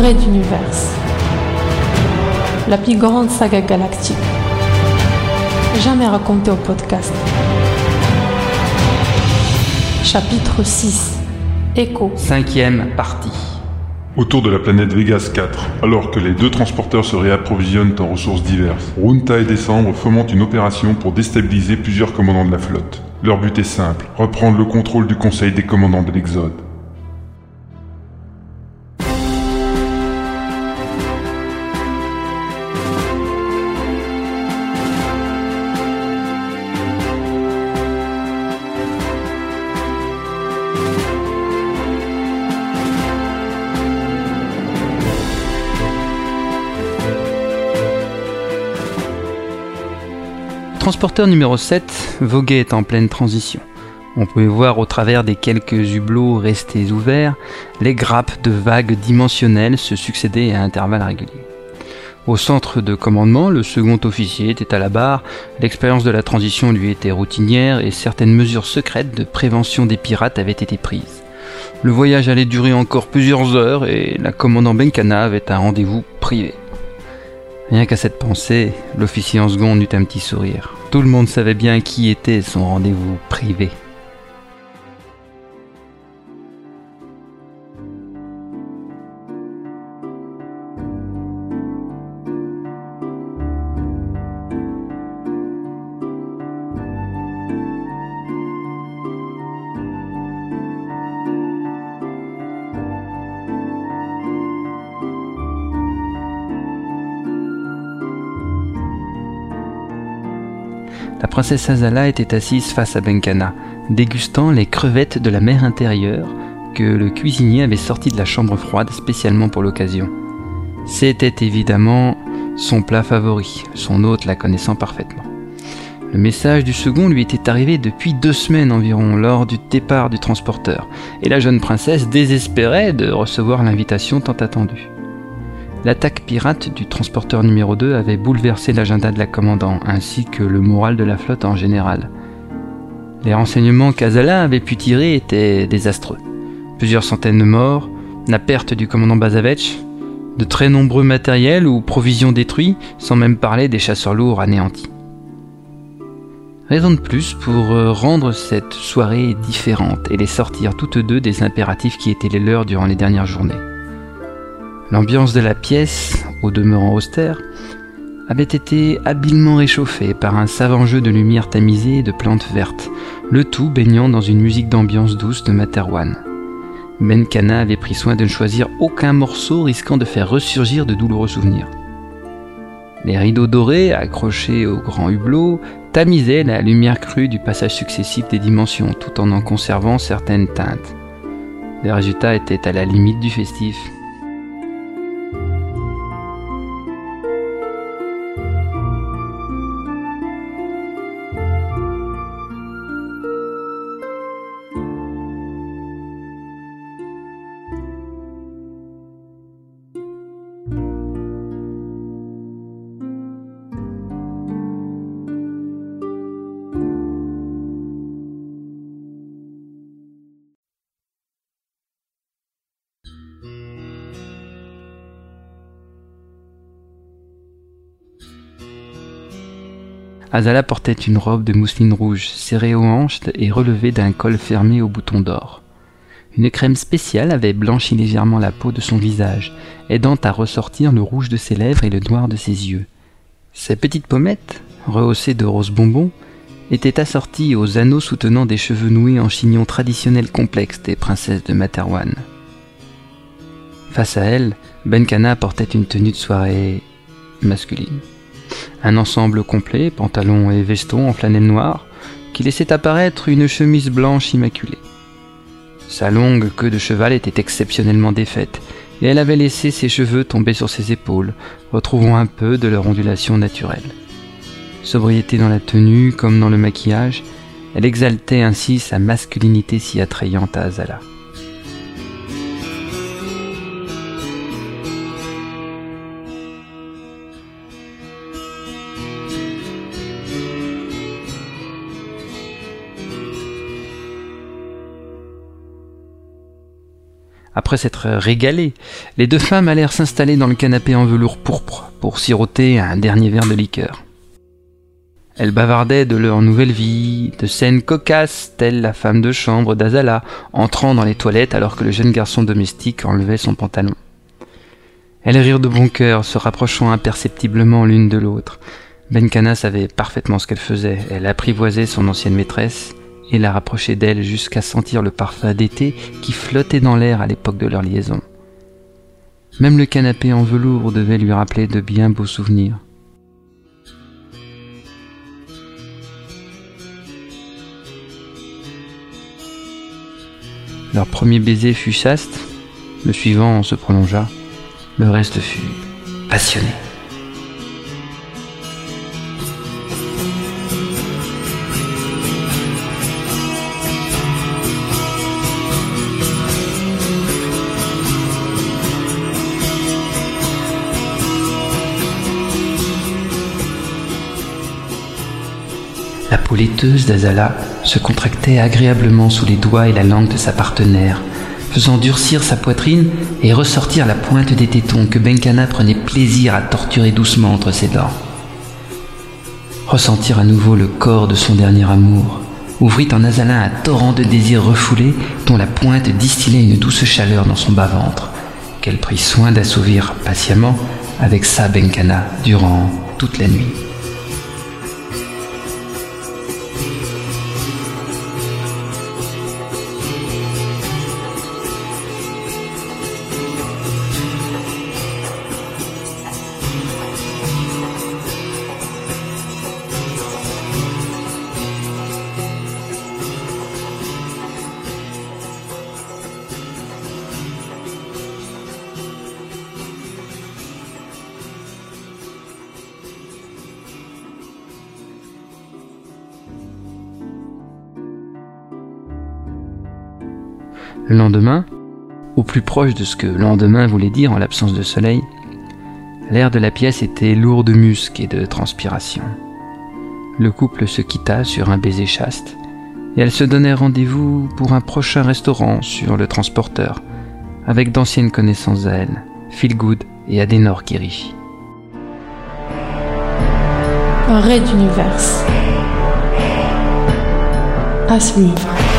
Raid Universe. La plus grande saga galactique. Jamais racontée au podcast. Chapitre 6. Écho. Cinquième partie. Autour de la planète Vegas 4, alors que les deux transporteurs se réapprovisionnent en ressources diverses, Runta et Décembre fomentent une opération pour déstabiliser plusieurs commandants de la flotte. Leur but est simple, reprendre le contrôle du Conseil des commandants de l'Exode. Transporteur numéro 7 voguait en pleine transition. On pouvait voir au travers des quelques hublots restés ouverts les grappes de vagues dimensionnelles se succéder à intervalles réguliers. Au centre de commandement, le second officier était à la barre, l'expérience de la transition lui était routinière et certaines mesures secrètes de prévention des pirates avaient été prises. Le voyage allait durer encore plusieurs heures et la commandant Benkana avait un rendez-vous privé. Rien qu'à cette pensée, l'officier en seconde eut un petit sourire. Tout le monde savait bien qui était son rendez-vous privé. La princesse Azala était assise face à Benkana, dégustant les crevettes de la mer intérieure que le cuisinier avait sorties de la chambre froide spécialement pour l'occasion. C'était évidemment son plat favori, son hôte la connaissant parfaitement. Le message du second lui était arrivé depuis deux semaines environ lors du départ du transporteur, et la jeune princesse désespérait de recevoir l'invitation tant attendue. L'attaque pirate du transporteur numéro 2 avait bouleversé l'agenda de la commandant, ainsi que le moral de la flotte en général. Les renseignements qu'Azala avait pu tirer étaient désastreux. Plusieurs centaines de morts, la perte du commandant Bazavetch, de très nombreux matériels ou provisions détruits, sans même parler des chasseurs lourds anéantis. Raison de plus pour euh, rendre cette soirée différente et les sortir toutes deux des impératifs qui étaient les leurs durant les dernières journées. L'ambiance de la pièce, au demeurant austère, avait été habilement réchauffée par un savant jeu de lumière tamisée et de plantes vertes, le tout baignant dans une musique d'ambiance douce de Materwan. Benkana avait pris soin de ne choisir aucun morceau risquant de faire ressurgir de douloureux souvenirs. Les rideaux dorés, accrochés au grand hublot, tamisaient la lumière crue du passage successif des dimensions tout en en conservant certaines teintes. Le résultat était à la limite du festif. Azala portait une robe de mousseline rouge, serrée aux hanches et relevée d'un col fermé au bouton d'or. Une crème spéciale avait blanchi légèrement la peau de son visage, aidant à ressortir le rouge de ses lèvres et le noir de ses yeux. Ses petites pommettes, rehaussées de roses bonbons, étaient assorties aux anneaux soutenant des cheveux noués en chignon traditionnel complexe des princesses de Materwan. Face à elle, Benkana portait une tenue de soirée masculine. Un ensemble complet, pantalon et veston en flanelle noire, qui laissait apparaître une chemise blanche immaculée. Sa longue queue de cheval était exceptionnellement défaite, et elle avait laissé ses cheveux tomber sur ses épaules, retrouvant un peu de leur ondulation naturelle. Sobriété dans la tenue comme dans le maquillage, elle exaltait ainsi sa masculinité si attrayante à Azala. Après s'être régalées, les deux femmes allèrent s'installer dans le canapé en velours pourpre pour siroter un dernier verre de liqueur. Elles bavardaient de leur nouvelle vie, de scènes cocasses, telle la femme de chambre d'Azala entrant dans les toilettes alors que le jeune garçon domestique enlevait son pantalon. Elles rirent de bon cœur, se rapprochant imperceptiblement l'une de l'autre. Benkana savait parfaitement ce qu'elle faisait. Elle apprivoisait son ancienne maîtresse et la rapprochait d'elle jusqu'à sentir le parfum d'été qui flottait dans l'air à l'époque de leur liaison. Même le canapé en velours devait lui rappeler de bien beaux souvenirs. Leur premier baiser fut chaste, le suivant se prolongea. Le reste fut passionné. La peau laiteuse d'Azala se contractait agréablement sous les doigts et la langue de sa partenaire, faisant durcir sa poitrine et ressortir la pointe des tétons que Benkana prenait plaisir à torturer doucement entre ses dents. Ressentir à nouveau le corps de son dernier amour ouvrit en Azalin un torrent de désirs refoulés dont la pointe distillait une douce chaleur dans son bas-ventre, qu'elle prit soin d'assouvir patiemment avec sa Benkana durant toute la nuit. Le lendemain, au plus proche de ce que lendemain voulait dire en l'absence de soleil, l'air de la pièce était lourd de musc et de transpiration. Le couple se quitta sur un baiser chaste, et elle se donnait rendez-vous pour un prochain restaurant sur le transporteur, avec d'anciennes connaissances à elle, Philgood et Adenor Kirishi. Un raid d'univers. À suivre.